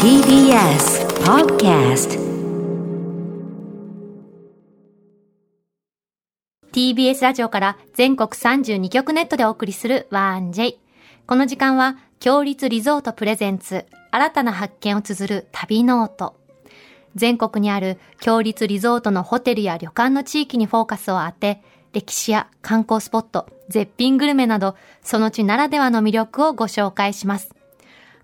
TBS Podcast TBS ラジオから全国32局ネットでお送りする 1J。この時間は、共立リゾート presents、新たな発見を綴る旅ノオト。全国にある共立リゾートのホテルや旅館の地域にフォーカスを当て、歴史や観光スポット、絶品グルメなど、その地ならではの魅力をご紹介します。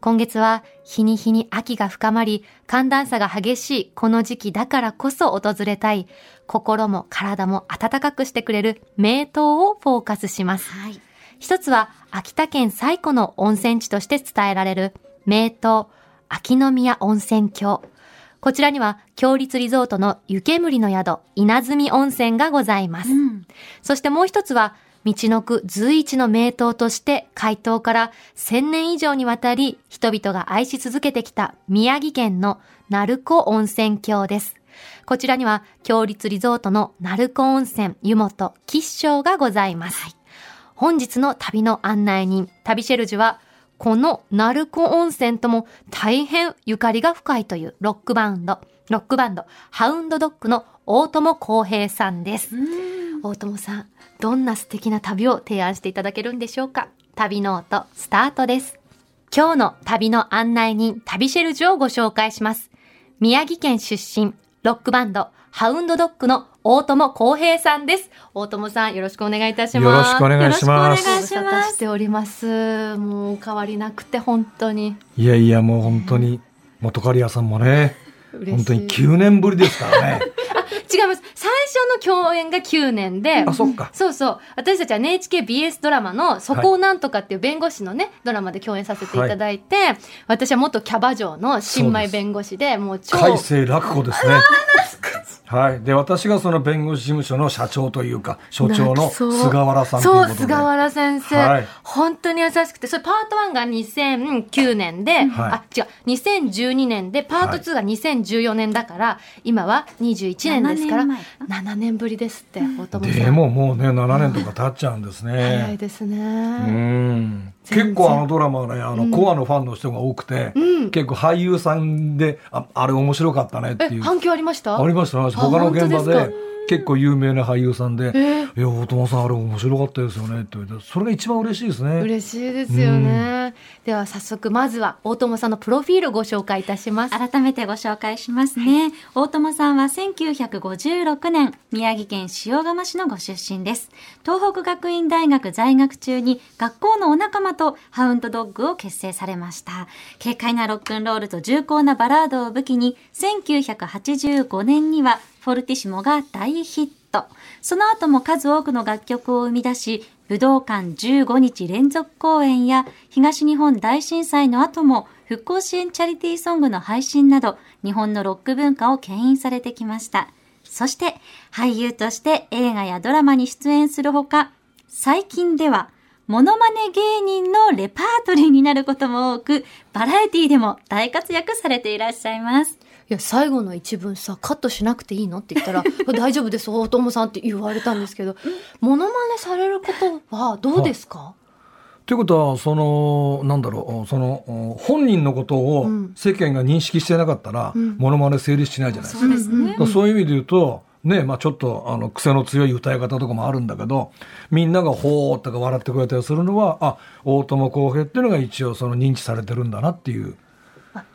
今月は日に日に秋が深まり、寒暖差が激しいこの時期だからこそ訪れたい、心も体も暖かくしてくれる名湯をフォーカスします。はい。一つは秋田県最古の温泉地として伝えられる名湯秋宮温泉郷。こちらには強立リゾートの湯煙の宿稲積温泉がございます。うん。そしてもう一つは、道の区随一の名湯として開湯から1000年以上にわたり人々が愛し続けてきた宮城県の鳴子温泉郷です。こちらには強立リゾートの鳴子温泉湯本吉祥がございます。本日の旅の案内人、旅シェルジュは、この鳴子温泉とも大変ゆかりが深いというロックバンド、ロックバンド、ハウンドドッグの大友康平さんです。大友さん、どんな素敵な旅を提案していただけるんでしょうか？旅ノート、スタートです。今日の旅の案内人、旅シェルジュをご紹介します。宮城県出身、ロックバンド、ハウンドドッグの大友康平さんです。大友さん、よろしくお願いいたします。よろしくお願いしますよろしくお願いしております。もう変わりなくて、本当に。いやいや、もう本当に、元カリアさんもね、本当に9年ぶりですからね。違います。最初の共演が9年で、あ、そっか。そうそう。私たちは NHKBS ドラマのそこをなんとかっていう弁護士のね、ドラマで共演させていただいて、私は元キャバ嬢の新米弁護士で、もう超。海星楽子ですね。はい。で、私がその弁護士事務所の社長というか、所長の菅原さんというそう、ことで。菅原先生、はい本当に優しくて、それパート1が2009年で、はいあ、違う、2012年で、パート2が2014年だから、今は21年ですから、7年前か7年ぶりですって、大友さん。でももうね、7年とか経っちゃうんです早いね。ですね。うん。結構あのドラマはね、あの、コアのファンの人が多くて、うん結構俳優さんで、ああれ面白かったねってえ、いう。反響ありました？ありましたね。他の現場で結構有名な俳優さんで、えいや、大友さんあれ面白かったですよねって言われて、それが一番嬉しいですね。嬉しいですよね。では早速、まずは大友さんのプロフィールをご紹介いたします。改めてご紹介しますね。大友さんは1956年、宮城県塩釜市のご出身です。東北学院大学在学中に学校のお仲間とハウンドドッグを結成されました。軽快なロックンロールと重厚なバラードを武器に、1985年にはフォルティシモが大ヒット。その後も数多くの楽曲を生み出し、武道館15日連続公演や東日本大震災の後も復興支援チャリティーソングの配信など日本のロック文化を牽引されてきました。そして俳優として映画やドラマに出演するほか、最近ではモノマネ芸人のレパートリーになることも多く、バラエティでも大活躍されていらっしゃいます。いや、最後の一文さ、カットしなくていいのって言ったら、大丈夫です、大友さんって言われたんですけど、モノマネされることはどうですか、とい。うことは、その、なんだろう、その、本人のことをうん。世間が認識してなかったら、ん。モノマネ成立しないじゃないですか。そういう意味で言うと、ね、まあちょっと、あの、癖の強い歌い方とかもあるんだけど、みんながほーとか笑ってくれたりするのは、あ、大友康平っていうのが一応その認知されてるんだなっていう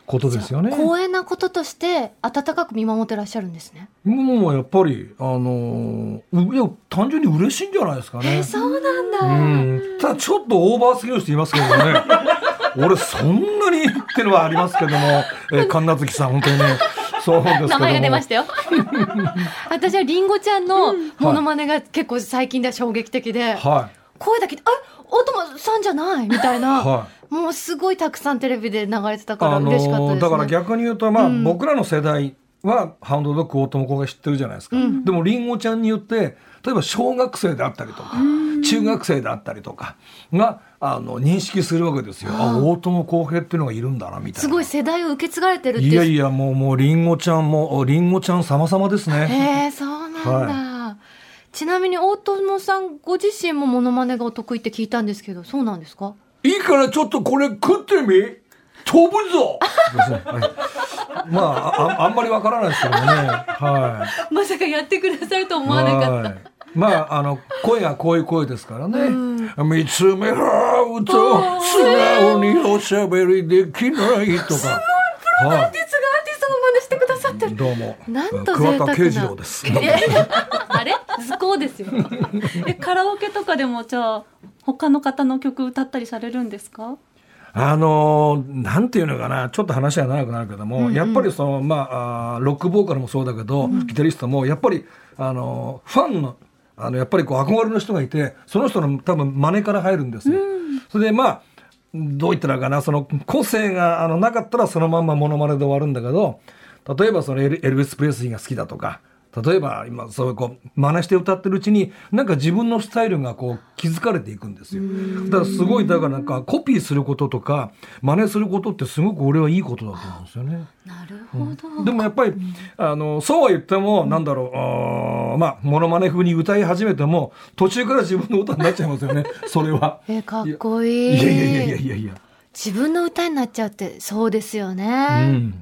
ことですよね。光栄なこととして、温かく見守ってらっしゃるんですね。もうやっぱり、あのいや、単純に嬉しいんじゃないですかね。そうなんだ。うんただちょっとオーバーすぎる人いますけどね。俺そんなにっていうのはありますけども、えー、神奈月さん本当にね、そうです。名前が出ましたよ。私はりんごちゃんのモノマネが結構最近では衝撃的で、は声だけで、あ大友さんじゃないみたいい。な、はもうすごいたくさんテレビで流れてたい。から嬉しかったです、ね。だから逆に言うと、まあ、うん僕らの世代はハウンドドッグ大友子が知ってるじゃないですか。うんでもりんごちゃんによって、例えば小学生であったりとか、中学生であったりとかが、あの、認識するわけですよ。あ、大友康平っていうのがいるんだな、みたいな。すごい世代を受け継がれてるっていやいや、もう、もう、りんごちゃんも、おりんごちゃん様々ですね。へえそうなんだ、ちなみに大友さんご自身もモノマネがお得意って聞いたんですけどそうなんですか？いいからちょっとこれ食ってみ？飛ぶぞですねはいまあああんまりわからないですけどもねはいまさかやってくださると思わなかった。はいまあ、あの、声がこういう声ですからね。見つめ合うと、素直におしゃべりできないとか。はアーティストがアーティストの真似してくださってい。る。どうも。なんと贅桑沢な田慶次郎です。あれ？図工ですよ。えカラオケとかでもじゃあ他の方の曲歌ったりされるんですか？あのーなんていうのかな、ちょっと話は長くなるけども、やっぱりその、まあ、ロックボーカルもそうだけど、ギタリストも、やっぱり、あのーファンの、あの、やっぱりこう憧れの人がいて、その人の多分真似から入るんですよ。それでまあ、どう言ったらかな、その個性があのなかったらそのまんまモノマネで終わるんだけど、例えばそのエルエルヴィス・プレスリーが好きだとか、例えば今そういうこう真似して歌ってるうちになんか自分のスタイルがこう気づかれていくんですよ。だからすごいだからなんかコピーすることとか真似することってすごく俺はいいことだと思うんですよね。なるほど、でもやっぱり、あの、そうは言っても、なんだろう、あーまあ、モノマネ風に歌い始めても、途中から自分の歌になっちゃいますよね、それは。えかっこいい。いやいやいやいやいやいや。自分の歌になっちゃうってそうですようね。ん。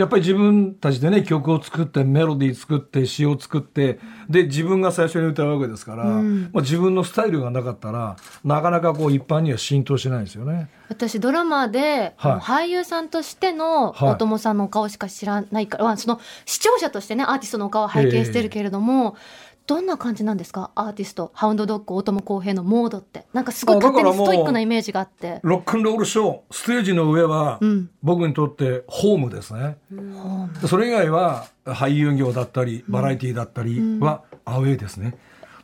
やっぱり自分たちでね、曲を作って、メロディー作って、詩を作って、で、自分が最初に歌うわけですから、まあ、自分のスタイルがなかったら、なかなかこう一般には浸透しないですよね。私ドラマで、はい。俳優さんとしてのはい。大友さんのお顔しか知らないから、まあその視聴者としてねアーティストのお顔を拝見してるけれども、どんな感じなんですか？アーティストハウンドドッグ大友康平のモードって。なんかすごい勝手にストイックなイメージがあって。ロックンロールショー、ステージの上は、うん。僕にとってホームですね。ほうでそれ以外は俳優業だったりバラエティーだったりはアウェーですね。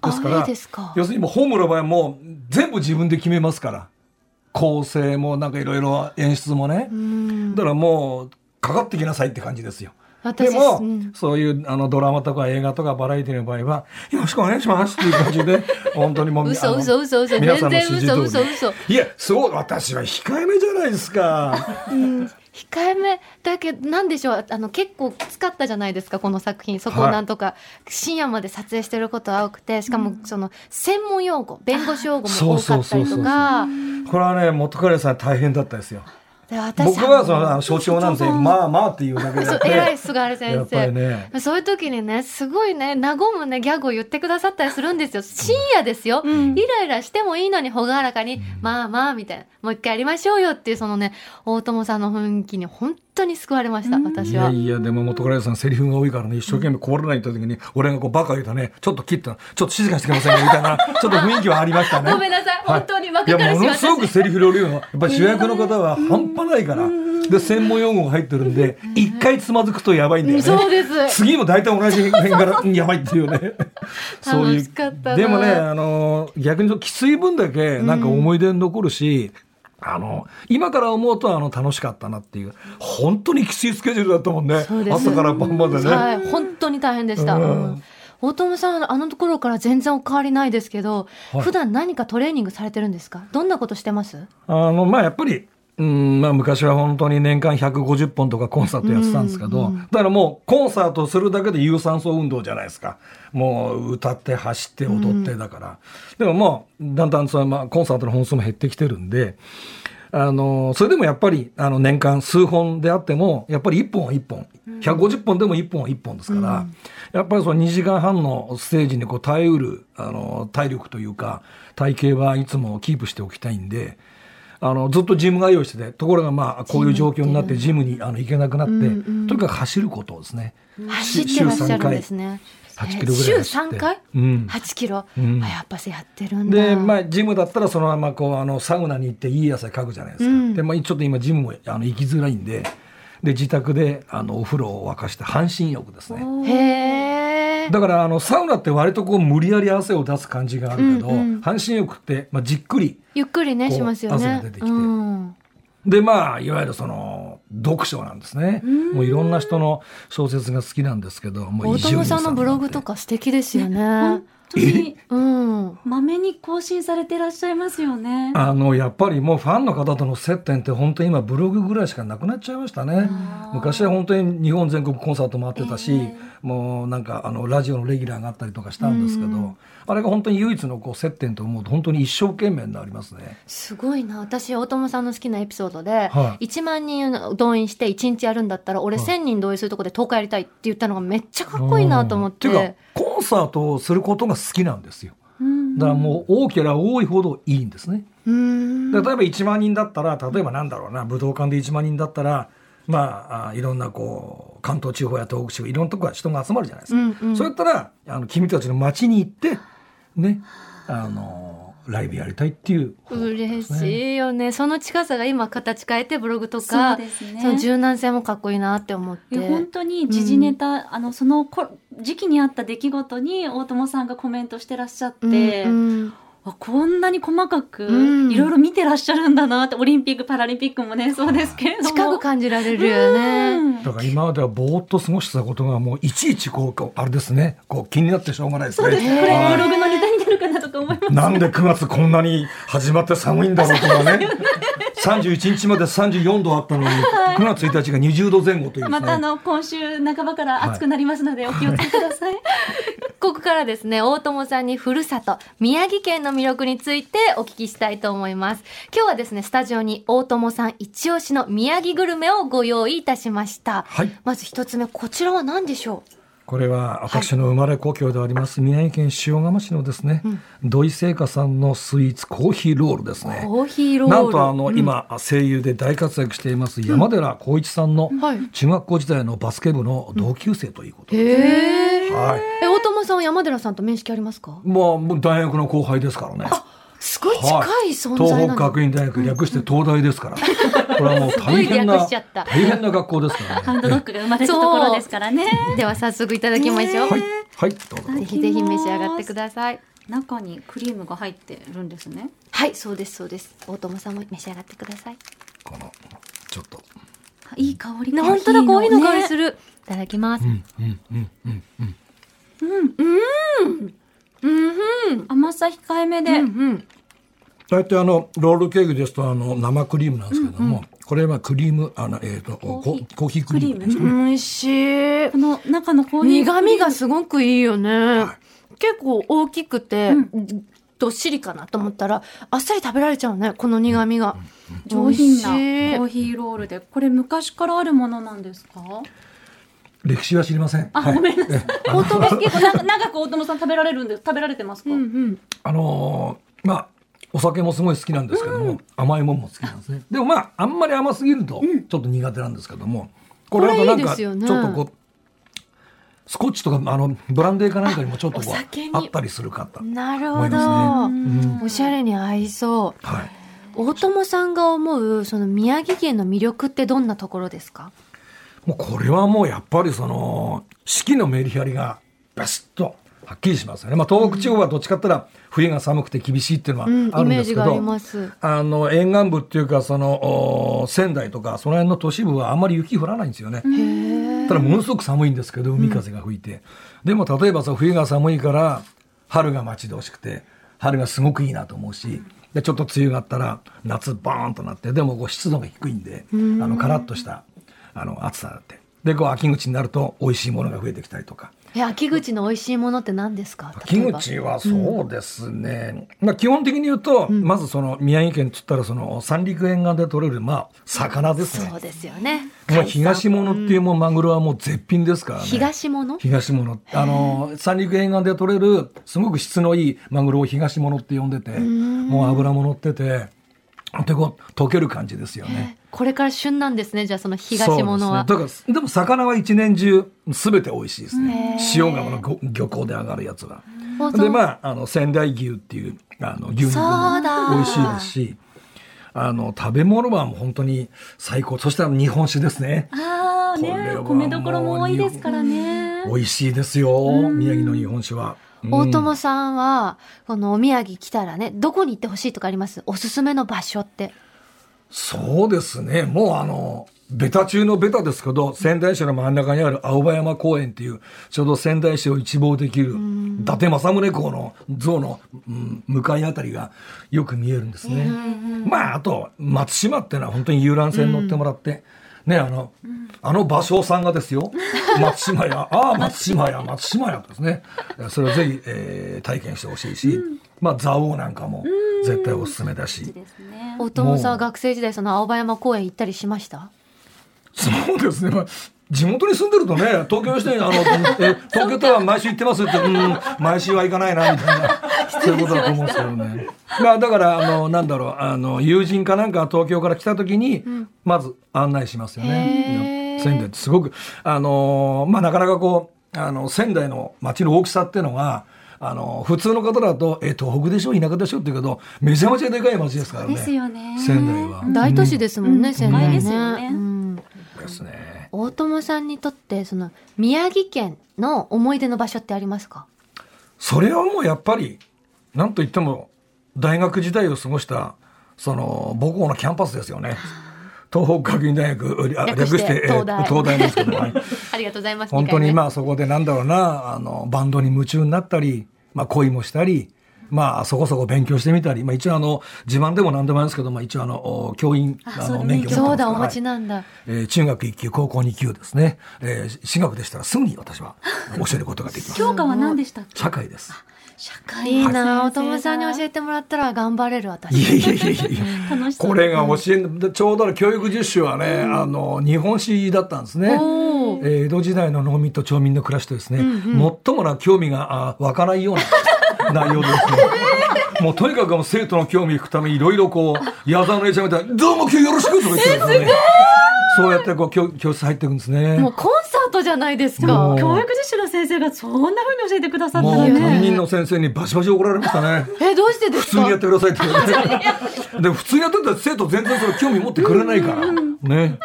ですかアウェらーですか。要するにもうホームの場合はもう全部自分で決めますから。構成もなんかいろいろ演出もね、だからもうかかってきなさいって感じですよ。私でも、うん。そういうあのドラマとか映画とかバラエティの場合はよろしくお願いしますっていう感じで 本当にもう嘘嘘嘘嘘皆さんの全然指示通り。嘘嘘。嘘いやそう私は控えめじゃないですか。控えめ。だけどなんでしょう。あの結構きつかったじゃないですかこの作品。そこはい。をなんとか深夜まで撮影してることが多くてしかもその専門用語弁護士用語も多かったりとか。これはね元彼さん大変だったですよ。で私僕はそのあの象徴なんでまあまあっていうだけで。偉い菅原先やっぱり生、ね。そういう時にねすごいね和むねギャグを言ってくださったりするんですよ。深夜ですよ、ん。イライラしてもいいのに朗らかに、まあまあみたいな。もう一回やりましょうよっていうそのね大友さんの雰囲気に本当に救われました、い私は。やいやでも元彼さんセリフが多いからね一生懸命こぼれないって時に俺がこうバカ言うとねちょっと切ったちょっと静かにしてくださいねみたいな ちょっと雰囲気はありましたね。ごめんなさいは本当に若いや彼氏ものすごく私セリフ量量がやっぱり主役の方は半端ないから。で専門用語が入ってるんで一回つまずくとやばいんだよね。そうです。次も大体同じ辺からう。んやばいっていうね。そういう。でもねあの逆にきつい分だけなんか思い出に残るし、あの今から思うとあの楽しかったなっていう本当にきついスケジュールだったもんね。朝から晩までね、はい本当に大変でした、うん。うん。大友さんあのところから全然お変わりないですけど、はい。普段何かトレーニングされてるんですか？どんなことしてます？あのまあやっぱりうんまあ、昔は本当に年間150本とかコンサートやってたんですけど、だからもうコンサートするだけで有酸素運動じゃないですか。もう歌って走って踊ってだから、でももうだんだんその、まあ、コンサートの本数も減ってきてるんであのそれでもやっぱりあの年間数本であってもやっぱり1本は1本150本でも1本は1本ですから、やっぱりその2時間半のステージにこう耐えうるあの体力というか体型はいつもキープしておきたいんで。あのずっとジム通いしててところがまあこういう状況になってジムにあの行けなくなって、とにかく走ることですね。走ってらっしゃるんですね。8キロぐらい走って。週3回、うん。8キロ、うん。あやっぱしやってるんだ。で、まあ、ジムだったらそのままこうあのサウナに行っていい汗かくじゃないですか、うん。で、まあ、ちょっと今ジムもあの行きづらいんでで自宅であのお風呂を沸かして半身浴ですね。へえだからあのサウナって割とこう無理やり汗を出す感じがあるけど、うんうん。半身浴って、まあ、じっくりゆっくりねしますよね。汗が出てきて。うん。でまあいわゆるその読書なんですね。もういろんな人の小説が好きなんですけどもう大伊集院友さんのブログとかか素敵ですよね。本当に。うん。まめに更新されてらっしゃいますよね。あのやっぱりもうファンの方との接点って本当に今ブログぐらいしかなくなっちゃいましたね。昔は本当に日本全国コンサート回ってたし、もうなんかあのラジオのレギュラーがあったりとかしたんですけど、あれが本当に唯一のこう接点と思うと本当に一生懸命になりますね。すごいな。私、大友さんの好きなエピソードで、はい。1万人動員して1日やるんだったら、俺はい。1000人動員するとこで10日やりたいって言ったのがめっちゃかっこいいなと思っうん。ていうかて。コンサートをすることが好きなんですよ。うん。だからもう多ければ多いほどいいんですね、例えば1万人だったら例えばなんだろうな武道館で1万人だったらまああいろんなこう関東地方や東北地方いろんなところ人が集まるじゃないですか、うんうん。そうやったらあの君たちの街に行ってねあのライブやりたいっていう方法嬉しいよね。その近さが今形変えてブログとそか、うですね。その柔軟性もかっこいいなって思って。本当に時事ネタ、あのそのこ時期にあった出来事に大友さんがコメントしてらっしゃって、うんうん。あこんなに細かくうん。いろいろ見てらっしゃるんだなってオリンピック・パラリンピックもねそう。ですけれど。も近く感じられるよね。うん。だから今まではぼーっと過ごしてたことがもういちいちこうこうあれですね。こう気になってしょうがないですね。そうです。ねこれはいブログのネタになるかなとか思います。なんで9月こんなに始まって寒いんだろうとかね。31日まで34度あったのに、9月1日が20度前後という。またあの今週半ばから暑くなりますのでお気をつけください、ここからですね、大友さんにふるさと、宮城県の魅力についてお聞きしたいと思います。今日はですね、スタジオに大友さん一押しの宮城グルメをご用意いたしました。はいまず一つ目、こちらは何でしょこれは私の生まれ故郷であります、宮城県塩釜市のですね、土井製菓さんのスイーツコーヒーロールですうね。コーヒーロール。なんとあの、うん、今声優で大活躍しています山寺宏一さんのはい中学校時代のバスケ部の同級生ということで、へえ。はい。え、大友さんは山寺さんと面識ありますか？まあもう大学の後輩ですからね。すごい近い存在東北。学院大学略して東大ですから。これはもう大変なしちゃった大変な学校ですからね。ハンドドッグが生まれたところですからね では早速いただきましょう。はいはいどうぞ。ぜひぜひ召し上がってください。中にクリームが入ってるんですねはい、そうです、そうです。大友さんも召し上がってください。このちょっと。あいい香りね本当だ、コーヒーの香りするる。いただきます。うんうんうんうんうん。甘さ控えめで、うんうん。大体あのロールケーキですとあの生クリームなんですけども、これはクリームあのえっ、とココーヒーコーヒークリームですね。美味しいこ。の中のコーヒー苦味がすごくいいよね。はい結構大きくて、どっしりかなと思ったら、あっさり食べられちゃうね、この苦味が。上品なコ美味しいーヒーロールでこれ昔からあるものなんですか？歴史は知りません。あ、はいごめんなさい。大友さん結構長長く大友さん食べられるんで食べられてますか、うんうん。あのーまあお酒もすごい好きなんですけども、甘いもんも好きなんですね。でもまああんまり甘すぎるとちょっと苦手なんですけども、これだとなんかちょっとこう。スコッチとかあのブランデーかなんかにもちょっとこうあったりするかとなるほ。ど。うんおしゃれに合いそう。はい。大友さんが思う、その宮城県の魅力ってどんなところですか？もうこれはもうやっぱりその四季のメリハリがバシッとはっきりしますよね。まあ東北地方はどっちかって言ったら冬が寒くて厳しいっていうのはあうん、るんですけど、イメージがあ。あの沿岸部っていうかそのお仙台とかその辺の都市部はあんまり雪降らないんですよね。ただものすごく寒いんですけど海風が吹いて、でも例えばさ冬が寒いから春が待ち遠しくて春がすごくいいなと思うしでちょっと梅雨があったら夏バーンとなってでもこう湿度が低いんであのカラッとしたあの暑さだってでこう秋口になると美味しいものが増えてきたりとかえ、秋口の美味しいものって何ですか？秋口はそうですね、まあ、基本的に言うと、まずその宮城県っつったらその三陸沿岸で取れるまあ魚ですね。そうですよね。もう東物っていうもんマグロはもう絶品ですからね。東物？東物。あの三陸沿岸で取れるすごく質のいいマグロを東物って呼んでてもう脂も乗っててでこう溶ける感じですよね。これから旬なんですね、じゃあその東物は。ね、だからでも魚は一年中すべて美味しいですへねー。塩釜のご漁港で上がるやつは。でまああの仙台牛っていうあの牛肉もだ。美味しいですしあの食べ物はもう本当に最高。そしてあの日本酒ですね。ああね米どころも多いですからね。美味しいですよ。宮城の日本酒は。うん。大友さんは、このお土産来たらね、どこに行ってほしいとかあります？おすすめの場所って。そうですね。もうあの、ベタ中のベタですけど、仙台市の真ん中にある青葉山公園っていう、ちょうど仙台市を一望できる、伊達政宗公の像の、うん向かいあたりがよく見えるんですね。まあ、あと、松島っていうのは本当に遊覧船に乗ってもらって、ね、あの、あの芭蕉さんがですよ、松島や、ああ、松島や、松島。やとですね、それをぜひ、えー体験してほしいし、まあ、蔵王なんかも絶対おすすめだし、ですね。大友さんは学生時代その青葉山公園行ったりしました？そうですね。まあ地元に住んでるとね、東京の人に、あの、え、東京タワー毎週行ってますって、うん、毎週は行かないな、みたいな、そういうことだと思うんですけどね。まあ、だから、あの、なんだろう、あの、友人かなんかが東京から来た時に、まず案内しますよへね。ー仙台ってすごく、あの、まあ、なかなかこう、あの、仙台の街の大きさっていうのが、あの、普通の方だと、え、東北でしょ田舎でしょって言うけど、めちゃめちゃでかい街ですからね。ですよね仙台は。大都市ですもんね、仙台ですよねうんですね。大友さんにとってその宮城県の思い出の場所ってありますか？それはもうやっぱり、なんといっても、大学時代を過ごした、その、母校のキャンパスですよね。東北学院大学、あ略してえー東大。東大ですけど、はい。ありがとうございます本当にあまあそこでなんだろうな、あの、バンドに夢中になったり、まあ恋もしたり、まあそこそこ勉強してみたり、まあ一応あの、自慢でも何でもないんですけど、まあ一応あの、お教員、ああの、免許そうだお持ちはいなんだ、えー中学1級、高校2級ですね。えー進学でしたらすぐに私は教えることができます。教科は何でしたっけ？社会です。社会いいなはい大友さんに教えてもらったら頑張れる私。いやいやいやいや。これが教えんちょうど教育実習はね、あの日本史だったんですね。えー江戸時代の農民と町民の暮らしとですね、最もな興味があ湧かないような内容でですね。もうとにかくもう生徒の興味引くためにいろいろこう矢沢の絵ちゃんみたいに「どうも今日よろしく」とか言ってですね。そうやってこう教教室入っていくんですね。もうコンサートじゃないですか教育実習の先生がそんな風に教えてくださったらね。担任の先生にバシバシ怒られましたね。えどうしてですか？普通にやってくださいって言われて。で、普通にやってたら生徒全然それ興味持ってくれないから。ね。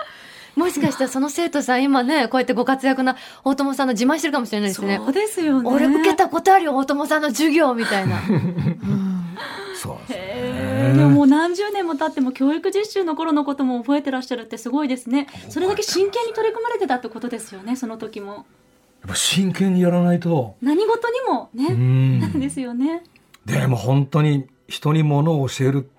もしかしたらその生徒さん今ねこうやってご活躍な大友さんの自慢してるかもしれないですねそうですよね。俺受けたことあるよ大友さんの授業みたいな そうですでももう何十年も経っても教育実習の頃のことも覚えてらっしゃるってすごいですね。それだけ真剣に取り組まれてたってことですよね、その時も。やっぱ真剣にやらないと。何事にもうね、ん。ですよね。でも本当に人に物を教える。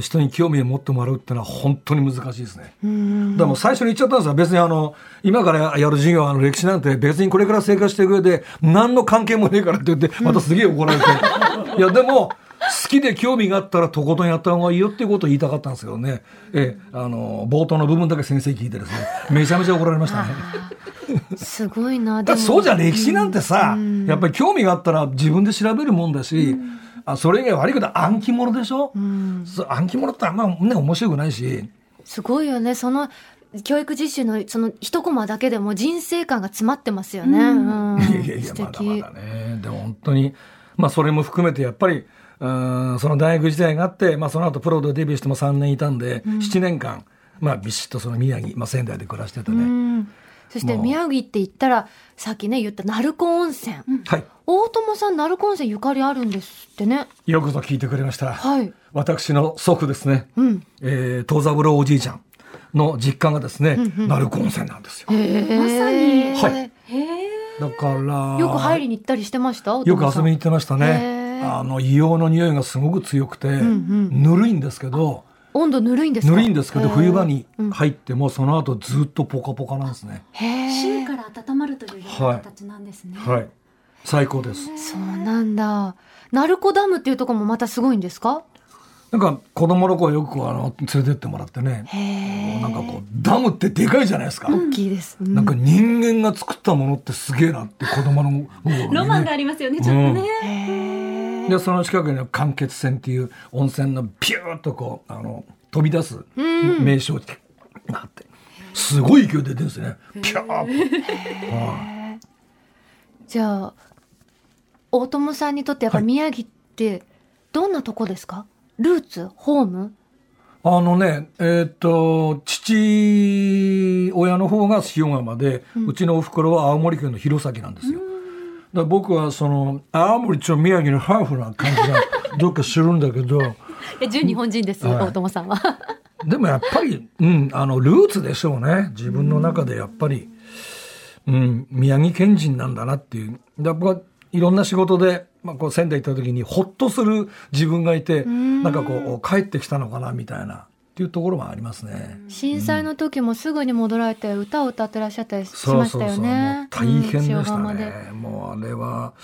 人に興味を持ってもらうってのは本当に難しいですね。うんでも最初に言っちゃったんですよ。別にあの、今からやる授業、あの歴史なんて別にこれから生活していく上で何の関係もねえからって言って、またすげえ怒られて。いや、でも、好きで興味があったらとことんやった方がいいよっていうことを言いたかったんですけどね。ええ、あの、冒頭の部分だけ先生聞いてですね、めちゃめちゃ怒られましたね。すごいな。だそうじゃん歴史なんてさ、うん。やっぱり興味があったら自分で調べるもんだし、あそれ以外悪いことは暗記物でしょ、うん。そう暗記物ってあんまね面白くないし。すごいよね。その教育実習のその一コマだけでも人生観が詰まってますよね、うん。うん。いやいやまだ敵まだね。でも本当にまあそれも含めてやっぱりうんその大学時代があって、まあ、その後プロでデビューしても3年いたんで、7年間、まあ、ビシッとその宮城、まあ、仙台で暮らしててうね、ん。そして宮城って言ったらさっきね言った鳴子温泉、はい。大友さん鳴子温泉ゆかりあるんですってね。よくぞ聞いてくれました、はい。私の祖父ですね、うん。えー、東三郎おじいちゃんの実家がですね、うんうん。鳴子温泉なんですよ。まさに。はい。へえ。だからよく入りに行ったりしてました？よく遊びに行にってましたへねーあの硫黄の匂いがすごく強くて、んぬるいんですけど温度ぬるいんですか？ぬるいんですけど冬場にうん入ってもその後ずっとポカポカなんですね、へー。芯から温まるというような形なんですね。はい。最高です。そうなんだ。鳴子ダムっていうところもまたすごいんですか？なんか子供の頃よくあの連れてってもらってね。へえなんかこうダムってでかいじゃないですか、大きいです、うん。なんか人間が作ったものってすげえなって子供のね。ロマンがありますよね、ちょっとね。へーでその近くには間欠泉っていう温泉のピューッとこうあの飛び出すうん。名称があって。すごい勢いで出てるんですね。ピューッと、はい。じゃあ大友さんにとってやっぱはい。宮城ってどんなとこですか、ルーツ？ホーム？あのね、えーっと、父親の方が塩釜で、うちのお袋は青森県の弘前なんですよ。だから僕はその、青森と宮城のハーフな感じが どっかするんだけど、え純日本人です、はい。大友さんは。でもやっぱり、うん、あの、ルーツでしょうね。自分の中でやっぱり、うん、宮城県人なんだなっていう。で僕はいろんな仕事で、まあ、こう仙台行った時にほっとする自分がいて、なんかこう、帰ってきたのかなみたいな、っていうところもありますね。震災の時もすぐに戻られて歌を歌ってらっしゃったりしそうましたそうそう。もうよね。大変でしたうん。もうあれは、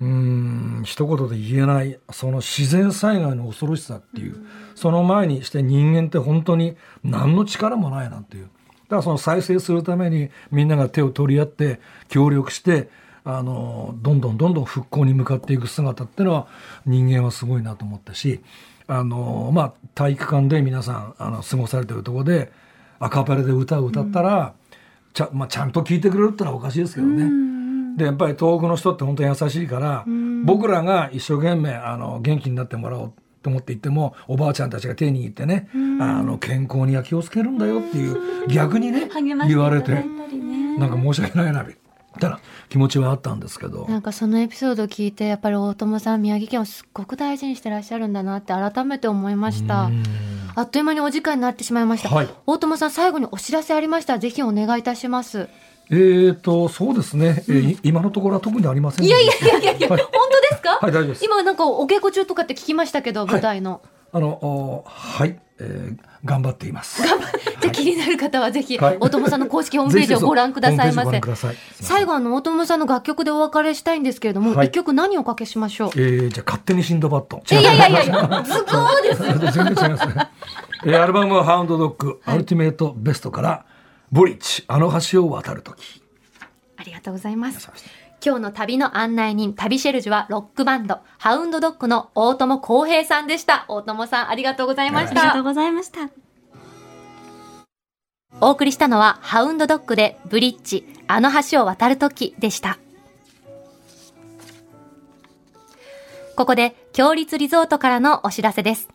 うん、一言で言えない、その自然災害の恐ろしさっていう、その前にして人間って本当に何の力もないなっていう。だからその再生するためにみんなが手を取り合って協力して、あの、どんどんどんどん復興に向かっていく姿っていうのは人間はすごいなと思ったし、あの、まあ、体育館で皆さん、あの、過ごされてるところで、アカペラで歌を歌ったら、ちゃ,、まあ、ちゃんと聞いてくれるってのはおかしいですけどね。でやっぱり東北の人って本当に優しいから、僕らが一生懸命あの元気になってもらおうと思って言ってもおばあちゃんたちが手に握ってね、あの健康には気をつけるんだよっていう逆にね言われてね。なんか申し訳ないなみたいな気持ちはあったんですけど。なんかそのエピソードを聞いてやっぱり大友さん宮城県をすっごく大事にしてらっしゃるんだなって改めて思いました。あっという間にお時間になってしまいました、はい。大友さん最後にお知らせありました。らぜひお願いいたします。えーとそうですね、えーい今のところは特にありませんいやいやいやいやはい、本当ですか、はい大丈夫です。今なんかお稽古中とかって聞きましたけど舞台の、あのおはい、えー頑張っています。じゃあ気になる方はぜひはい。大友さんの公式ホームページをご覧くださいませ。最後あの大友さんの楽曲でお別れしたいんですけれども一、はい。曲何をおかけしましょう。えーじゃあ勝手にシンドバッドいやいやいやいやすごいです 全然違いますね。えーアルバムはハウンドドッグ、アルティメイトベストから、ブリッジ、あの橋を渡るとき。ありがとうございます。今日の旅の案内人、旅シェルジュはロックバンド、ハウンドドッグの大友康平さんでした。大友さん、ありがとうございました。ありがとうございました。お送りしたのは、ハウンドドッグで、ブリッジ、あの橋を渡るときでした。ここで、強立リゾートからのお知らせです。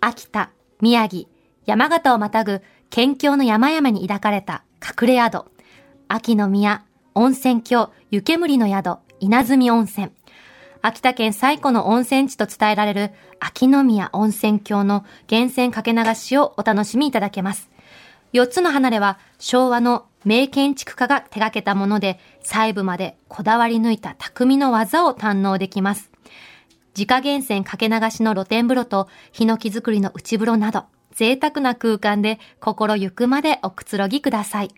秋田、宮城、山形をまたぐ県境の山々に抱かれた隠れ宿、秋の宮、温泉郷、湯煙の宿、稲積温泉。秋田県最古の温泉地と伝えられる秋の宮温泉郷の源泉かけ流しをお楽しみいただけます。4つの離れは昭和の名建築家が手掛けたもので細部までこだわり抜いた匠の技を堪能できます。自家源泉かけ流しの露天風呂とヒノキ作りの内風呂など贅沢な空間で心ゆくまでおくつろぎください。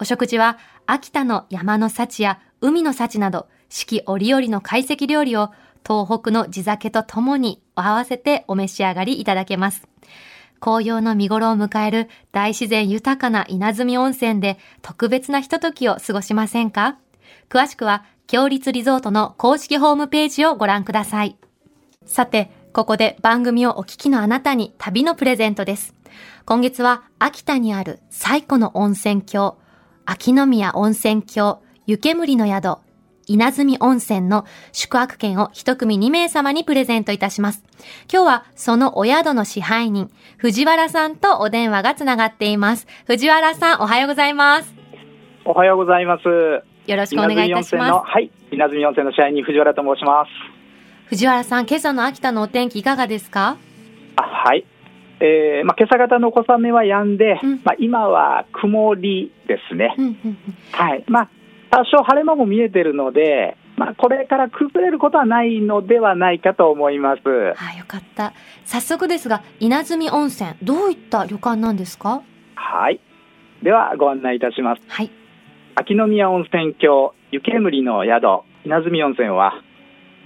お食事は秋田の山の幸や海の幸など四季折々の懐石料理を東北の地酒とともに合わせてお召し上がりいただけます。紅葉の見頃を迎える大自然豊かな稲積温泉で特別なひとときを過ごしませんか？詳しくは、強立リゾートの公式ホームページをご覧ください。さて、ここで番組をお聞きのあなたに旅のプレゼントです。今月は秋田にある最古の温泉郷、秋宮温泉郷、湯煙の宿、稲積温泉の宿泊券を一組2名様にプレゼントいたします。今日はそのお宿の支配人、藤原さんとお電話がつながっています。藤原さん、おはようございます。おはようございます。よろしくお願いいたし稲積温泉のます。はい、稲積温泉の社員に藤原と申します。藤原さん、今朝の秋田のお天気いかがですか？あはい。えー、まあ今朝方の小雨は止んで、うんまあ今は曇りですね。はい。まあ多少晴れ間も見えてるので、まあこれから崩れることはないのではないかと思います。あよかった。早速ですが、稲積温泉、どういった旅館なんですか？はい。ではご案内いたします。はい。秋宮温泉郷湯煙の宿稲積温泉は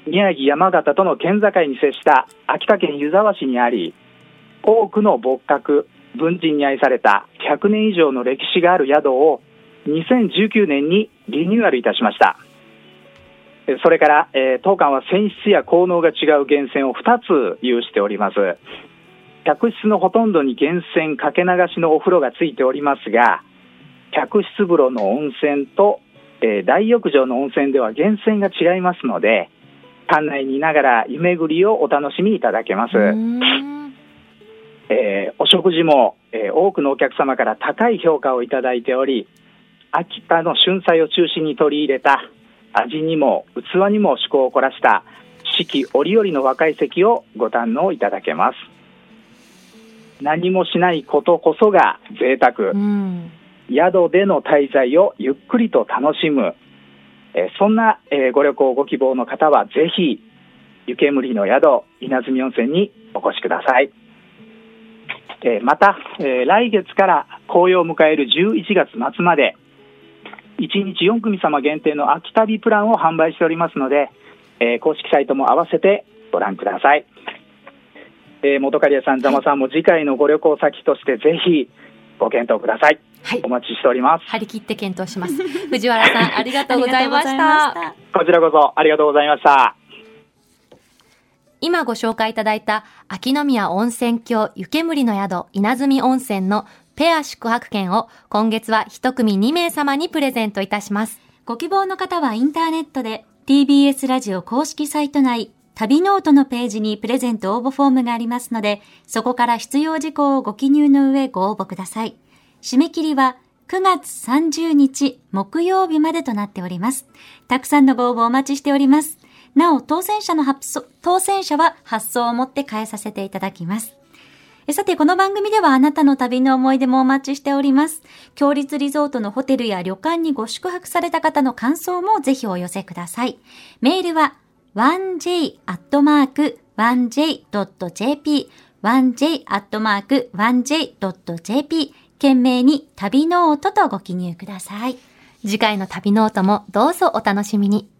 宮城山形との県境に接した秋田県湯沢市にあり多くの仏閣文人に愛された100年以上の歴史がある宿を2019年にリニューアルいたしました。それから、えー当館は泉質や効能が違う源泉を2つ有しております。客室のほとんどに源泉かけ流しのお風呂がついておりますが客室風呂の温泉と、えー大浴場の温泉では源泉が違いますので館内にいながら湯巡りをお楽しみいただけます、えーお食事も、えー多くのお客様から高い評価をいただいており秋田の春菜を中心に取り入れた味にも器にも趣向を凝らした四季折々の若い席をご堪能いただけます何もしないことこそが贅沢。うん。宿での滞在をゆっくりと楽しむ、えーそんな、えーご旅行ご希望の方はぜひ湯煙の宿稲積温泉にお越しください、えーまた、えー来月から紅葉を迎える11月末まで1日4組様限定の秋旅プランを販売しておりますので、えー公式サイトも合わせてご覧ください、えー元刈谷さん、ざまさんも次回のご旅行先としてぜひご検討くださいはいお。待ちしております張り切って検討します。藤原さん、ありがとうござい。ましたこちらこそありがとうございました。今ご紹介いただいた秋宮温泉郷湯煙の宿稲住温泉のペア宿泊券を今月は一組2名様にプレゼントいたします。ご希望の方はインターネットで TBS ラジオ公式サイト内旅ノオトのページにプレゼント応募フォームがありますので、そこから必要事項をご記入の上ご応募ください。締め切りは9月30日木曜日までとなっております。たくさんのご応募お待ちしております。なお、当選者の発送、当選者は発送をもって返させていただきます。さて、この番組ではあなたの旅の思い出もお待ちしております。共立リゾートのホテルや旅館にご宿泊された方の感想もぜひお寄せください。メールは 1j.1j.jp 1j.1j.jp 件名に旅ノオトとご記入ください。次回の旅ノートもどうぞお楽しみに。